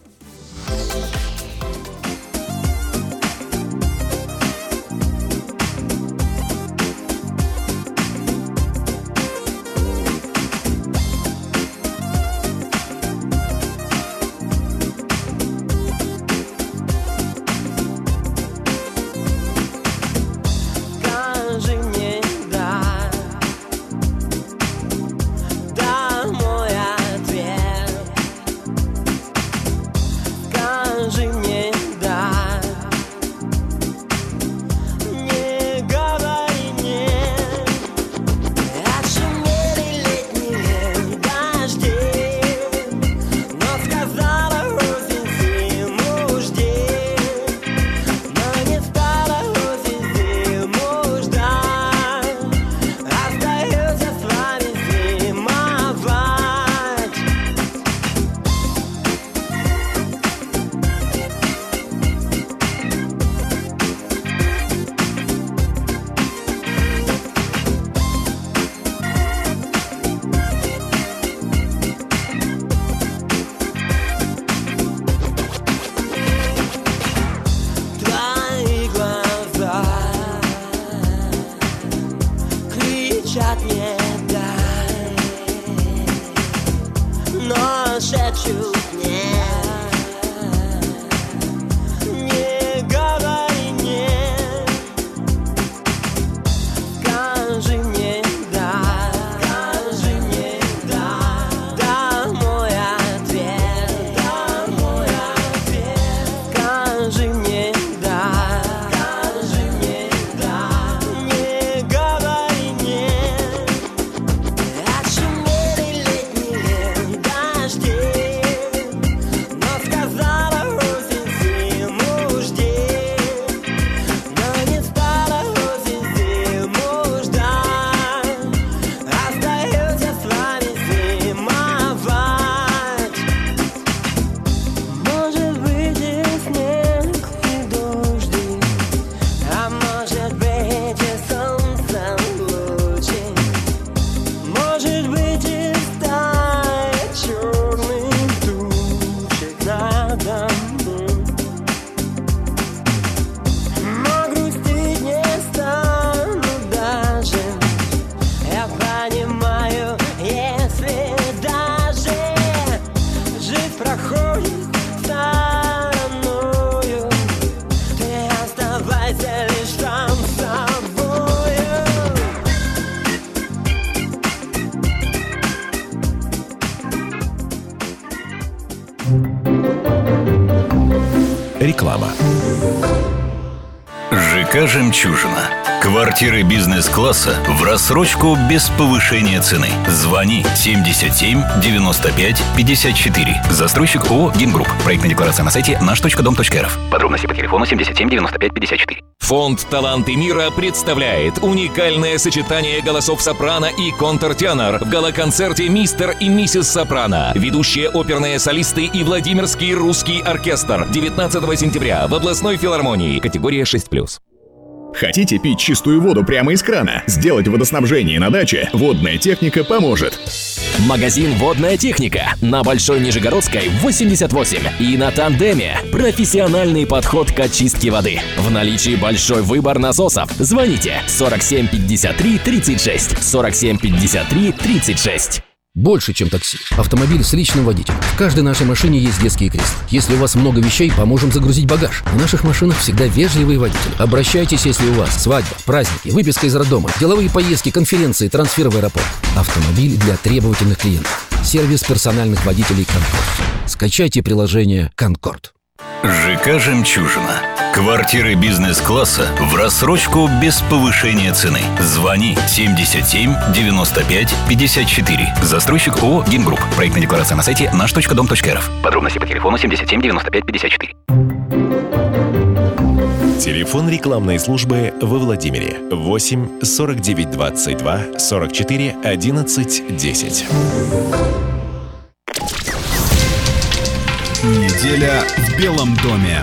ЖК «Жемчужина». Квартиры бизнес-класса в рассрочку без повышения цены. Звони 77 95 54. Застройщик ООО «Гимгрупп». Проектная декларация на сайте наш.дом.рф. Подробности по телефону 77 95 54. Фонд «Таланты мира» представляет уникальное сочетание голосов сопрано и контртенор в галоконцерте «Мистер и миссис Сопрано». Ведущие оперные солисты и Владимирский русский оркестр 19 сентября в областной филармонии. Категория 6+. Хотите пить чистую воду прямо из крана? Сделать водоснабжение на даче? Водная техника поможет. Магазин «Водная техника» на Большой Нижегородской 88 и на Тандеме. Профессиональный подход к очистке воды. В наличии большой выбор насосов. Звоните 47 53 36 47 53 36. Больше, чем такси. Автомобиль с личным водителем. В каждой нашей машине есть детские кресла. Если у вас много вещей, поможем загрузить багаж. В наших машинах всегда вежливые водители. Обращайтесь, если у вас свадьба, праздники, выписка из роддома, деловые поездки, конференции, трансфер в аэропорт. Автомобиль для требовательных клиентов. Сервис персональных водителей «Конкорд». Скачайте приложение «Конкорд». ЖК «Жемчужина». Квартиры бизнес-класса в рассрочку без повышения цены. Звони 77 95 54. Застройщик ООО «Гимгрупп». Проектная декларация на сайте наш.дом.рф. Подробности по телефону 77 95 54. Телефон рекламной службы во Владимире 8 49 22 44 11 10. Неделя в Белом доме.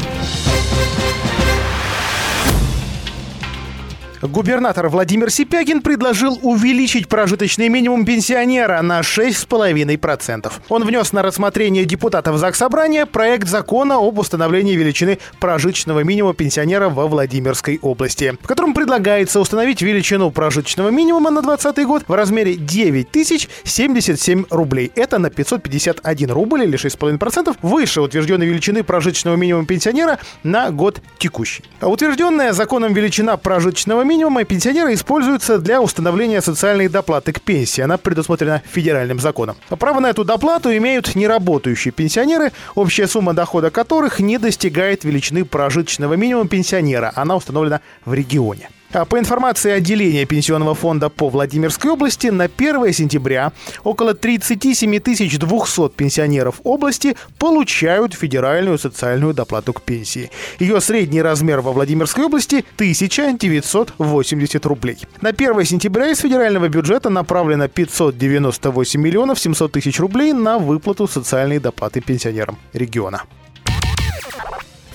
Губернатор Владимир Сипягин предложил увеличить прожиточный минимум пенсионера на 6,5%. Он внес на рассмотрение депутатов Заксобрания проект закона об установлении величины прожиточного минимума пенсионера во Владимирской области, в котором предлагается установить величину прожиточного минимума на 2020 год в размере 9 тысяч 77 рублей. Это на 551 рубль или 6,5% выше утвержденной величины прожиточного минимума пенсионера на год текущий. Утвержденная законом величина прожиточного минимума минимума пенсионера используется для установления социальной доплаты к пенсии. Она предусмотрена федеральным законом. Право на эту доплату имеют неработающие пенсионеры, общая сумма дохода которых не достигает величины прожиточного минимума пенсионера. Она установлена в регионе. А по информации отделения Пенсионного фонда по Владимирской области, на 1 сентября около 37 200 пенсионеров области получают федеральную социальную доплату к пенсии. Ее средний размер во Владимирской области 1980 рублей. На 1 сентября из федерального бюджета направлено 598 миллионов 700 тысяч рублей на выплату социальной доплаты пенсионерам региона.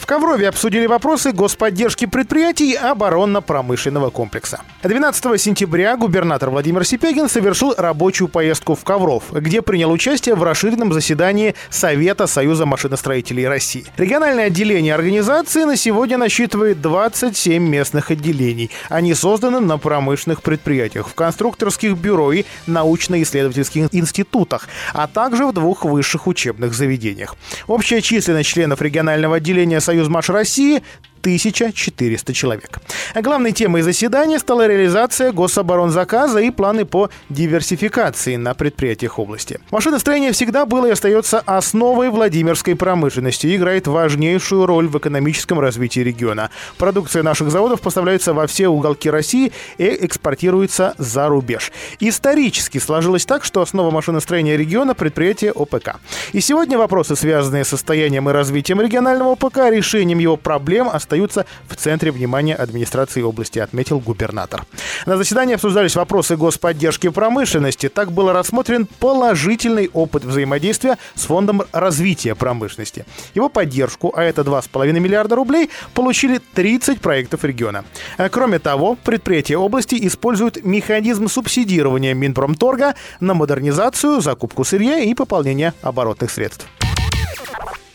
Коврове обсудили вопросы господдержки предприятий оборонно-промышленного комплекса. 12 сентября губернатор Владимир Сипягин совершил рабочую поездку в Ковров, где принял участие в расширенном заседании Совета Союза машиностроителей России. Региональное отделение организации на сегодня насчитывает 27 местных отделений. Они созданы на промышленных предприятиях, в конструкторских бюро и научно-исследовательских институтах, а также в двух высших учебных заведениях. Общая численность членов регионального отделения Союза Союзмаш России 1400 человек. Главной темой заседания стала реализация гособоронзаказа и планы по диверсификации на предприятиях области. Машиностроение всегда было и остается основой Владимирской промышленности и играет важнейшую роль в экономическом развитии региона. Продукция наших заводов поставляется во все уголки России и экспортируется за рубеж. Исторически сложилось так, что основа машиностроения региона – предприятие ОПК. И сегодня вопросы, связанные с состоянием и развитием регионального ОПК, решением его проблем, остаются остаются в центре внимания администрации области, отметил губернатор. На заседании обсуждались вопросы господдержки промышленности. Так был рассмотрен положительный опыт взаимодействия с Фондом развития промышленности. Его поддержку, а это 2,5 миллиарда рублей, получили 30 проектов региона. А кроме того, предприятия области используют механизм субсидирования Минпромторга на модернизацию, закупку сырья и пополнение оборотных средств.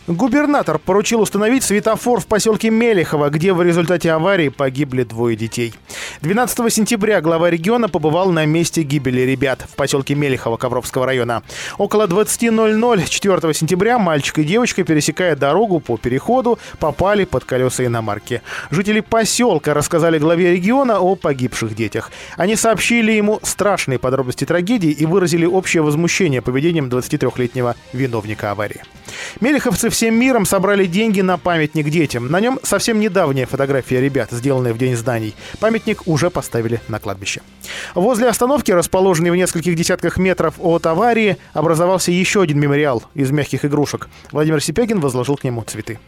Губернатор поручил установить светофор в поселке Мелехово, где в результате аварии погибли двое детей. 12 сентября глава региона побывал на месте гибели ребят в поселке Мелехово Ковровского района. Около 20.00 4 сентября мальчик и девочка, пересекая дорогу по переходу, попали под колеса иномарки. Жители поселка рассказали главе региона о погибших детях. Они сообщили ему страшные подробности трагедии и выразили общее возмущение поведением 23-летнего виновника аварии. Мелеховцы всем миром собрали деньги на памятник детям. На нем совсем недавняя фотография ребят, сделанная в День зданий. Памятник уже поставили на кладбище. Возле остановки, расположенной в нескольких десятках метров от аварии, образовался еще один мемориал из мягких игрушек. Владимир Сипягин возложил к нему цветы.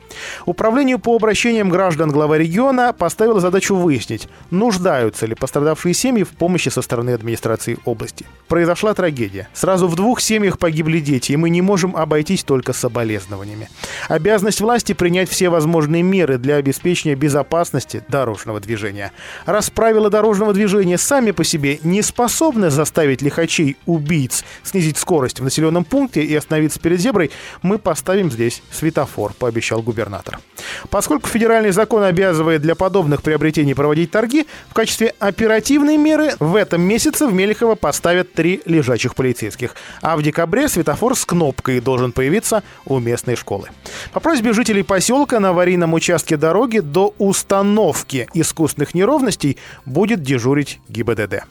Управлению по обращениям граждан глава региона поставила задачу выяснить, нуждаются ли пострадавшие семьи в помощи со стороны администрации области. Произошла трагедия. Сразу в двух семьях погибли дети, и мы не можем обойтись только соболезнованиями. Обязанность власти принять все возможные меры для обеспечения безопасности дорожного движения. Раз правила дорожного движения сами по себе не способны заставить лихачей, убийц снизить скорость в населенном пункте и остановиться перед зеброй, мы поставим здесь светофор, пообещал губернатор. Поскольку федеральный закон обязывает для подобных приобретений проводить торги, в качестве оперативной меры в этом месяце в Мелехово поставят три лежачих полицейских. А в декабре светофор с кнопкой должен появиться у местной школы. По просьбе жителей поселка на аварийном участке дороги до установки искусственных неровностей будет дежурить ГИБДД.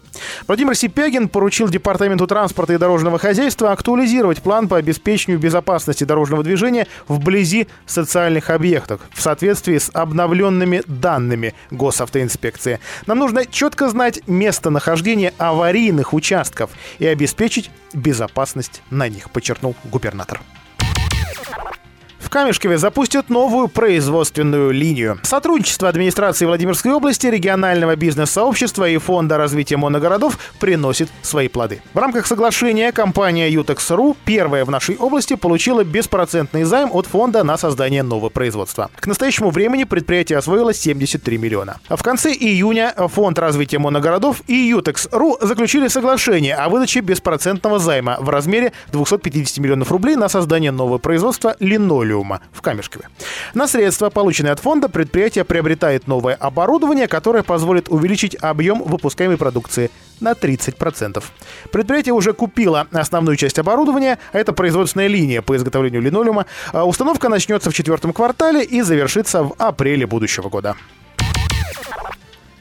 Владимир Сипягин поручил Департаменту транспорта и дорожного хозяйства актуализировать план по обеспечению безопасности дорожного движения вблизи социальных объектов в соответствии с обновленными данными госавтоинспекции. Нам нужно четко знать местонахождение аварийных участков и обеспечить безопасность на них, подчеркнул губернатор. Камешкове запустят новую производственную линию. Сотрудничество администрации Владимирской области, регионального бизнес-сообщества и Фонда развития моногородов приносит свои плоды. В рамках соглашения компания Utex.ru, первая в нашей области, получила беспроцентный займ от фонда на создание нового производства. К настоящему времени предприятие освоило 73 миллиона. В конце июня Фонд развития моногородов и Utex.ru заключили соглашение о выдаче беспроцентного займа в размере 250 миллионов рублей на создание нового производства линолеума в Камешкове. На средства, полученные от фонда, предприятие приобретает новое оборудование, которое позволит увеличить объем выпускаемой продукции на 30%. Предприятие уже купило основную часть оборудования, а это производственная линия по изготовлению линолеума. А установка начнется в четвертом квартале и завершится в апреле будущего года.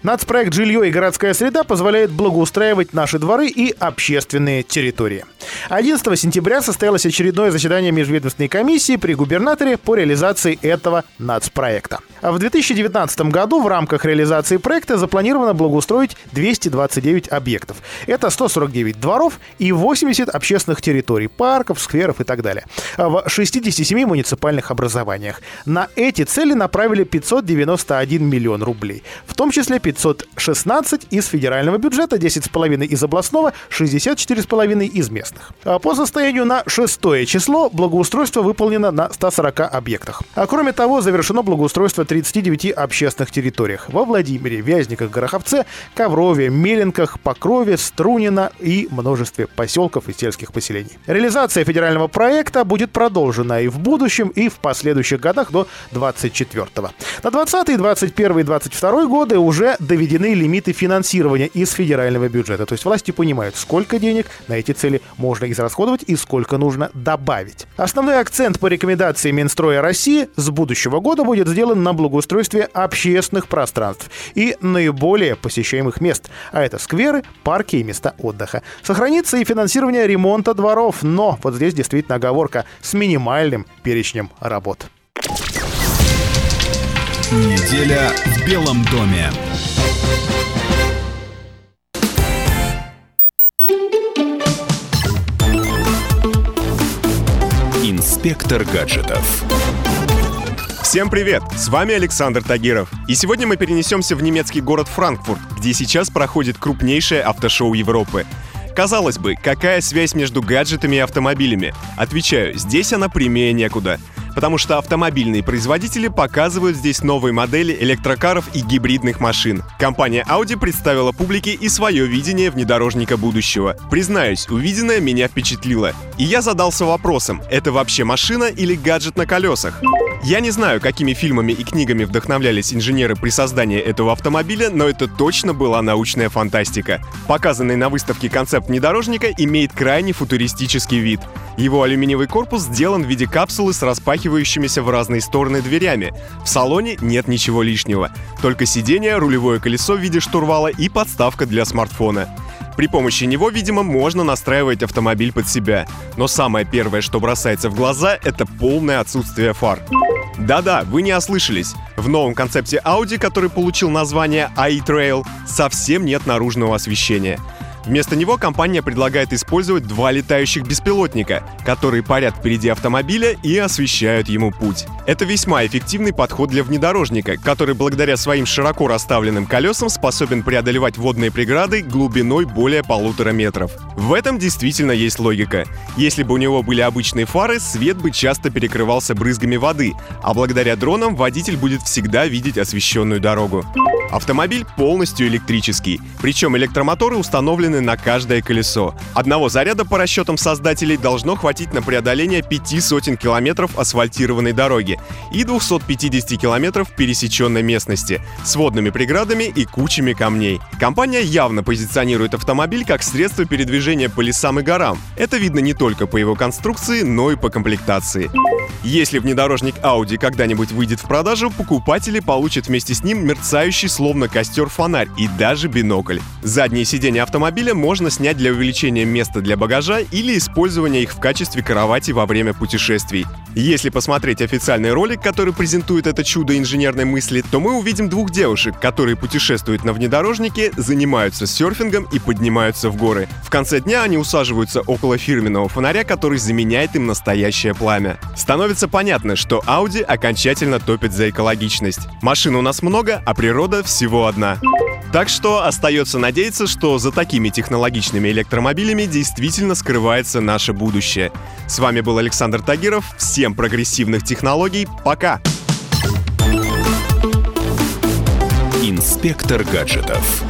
Нацпроект «Жилье и городская среда» позволяет благоустраивать наши дворы и общественные территории. 11 сентября состоялось очередное заседание межведомственной комиссии при губернаторе по реализации этого нацпроекта. В 2019 году в рамках реализации проекта запланировано благоустроить 229 объектов. Это 149 дворов и 80 общественных территорий, парков, скверов и так далее. В 67 муниципальных образованиях. На эти цели направили 591 миллион рублей. В том числе 516 из федерального бюджета, 10,5 из областного, 64,5 из местных. А по состоянию на 6 число благоустройство выполнено на 140 объектах. А кроме того, завершено благоустройство 39 общественных территориях. Во Владимире, Вязниках, Гороховце, Коврове, Меленках, Покрове, Струнино и множестве поселков и сельских поселений. Реализация федерального проекта будет продолжена и в будущем, и в последующих годах до 24 -го. На 20, 21 и 22 годы уже доведены лимиты финансирования из федерального бюджета. То есть власти понимают, сколько денег на эти цели можно израсходовать и сколько нужно добавить. Основной акцент по рекомендации Минстроя России с будущего года будет сделан на благоустройстве общественных пространств и наиболее посещаемых мест, а это скверы, парки и места отдыха. Сохранится и финансирование ремонта дворов, но вот здесь действительно оговорка с минимальным перечнем работ. Неделя в Белом доме. Инспектор гаджетов. Всем привет! С вами Александр Тагиров. И сегодня мы перенесемся в немецкий город Франкфурт, где сейчас проходит крупнейшее автошоу Европы. Казалось бы, какая связь между гаджетами и автомобилями? Отвечаю, здесь она прямее некуда потому что автомобильные производители показывают здесь новые модели электрокаров и гибридных машин. Компания Audi представила публике и свое видение внедорожника будущего. Признаюсь, увиденное меня впечатлило. И я задался вопросом, это вообще машина или гаджет на колесах? Я не знаю, какими фильмами и книгами вдохновлялись инженеры при создании этого автомобиля, но это точно была научная фантастика. Показанный на выставке концепт внедорожника имеет крайне футуристический вид. Его алюминиевый корпус сделан в виде капсулы с распахивающимися в разные стороны дверями. В салоне нет ничего лишнего. Только сиденье, рулевое колесо в виде штурвала и подставка для смартфона. При помощи него, видимо, можно настраивать автомобиль под себя. Но самое первое, что бросается в глаза, это полное отсутствие фар. Да-да, вы не ослышались. В новом концепте Audi, который получил название i-Trail, совсем нет наружного освещения. Вместо него компания предлагает использовать два летающих беспилотника, которые парят впереди автомобиля и освещают ему путь. Это весьма эффективный подход для внедорожника, который благодаря своим широко расставленным колесам способен преодолевать водные преграды глубиной более полутора метров. В этом действительно есть логика. Если бы у него были обычные фары, свет бы часто перекрывался брызгами воды, а благодаря дронам водитель будет всегда видеть освещенную дорогу. Автомобиль полностью электрический, причем электромоторы установлены на каждое колесо. Одного заряда по расчетам создателей должно хватить на преодоление пяти сотен километров асфальтированной дороги и 250 километров пересеченной местности с водными преградами и кучами камней. Компания явно позиционирует автомобиль как средство передвижения по лесам и горам. Это видно не только по его конструкции, но и по комплектации. Если внедорожник Audi когда-нибудь выйдет в продажу, покупатели получат вместе с ним мерцающий словно костер фонарь и даже бинокль. Задние сиденья автомобиля автомобиля можно снять для увеличения места для багажа или использования их в качестве кровати во время путешествий. Если посмотреть официальный ролик, который презентует это чудо инженерной мысли, то мы увидим двух девушек, которые путешествуют на внедорожнике, занимаются серфингом и поднимаются в горы. В конце дня они усаживаются около фирменного фонаря, который заменяет им настоящее пламя. Становится понятно, что Audi окончательно топит за экологичность. Машин у нас много, а природа всего одна. Так что остается надеяться, что за такими технологичными электромобилями действительно скрывается наше будущее. С вами был Александр Тагиров. Всем прогрессивных технологий. Пока! Инспектор гаджетов.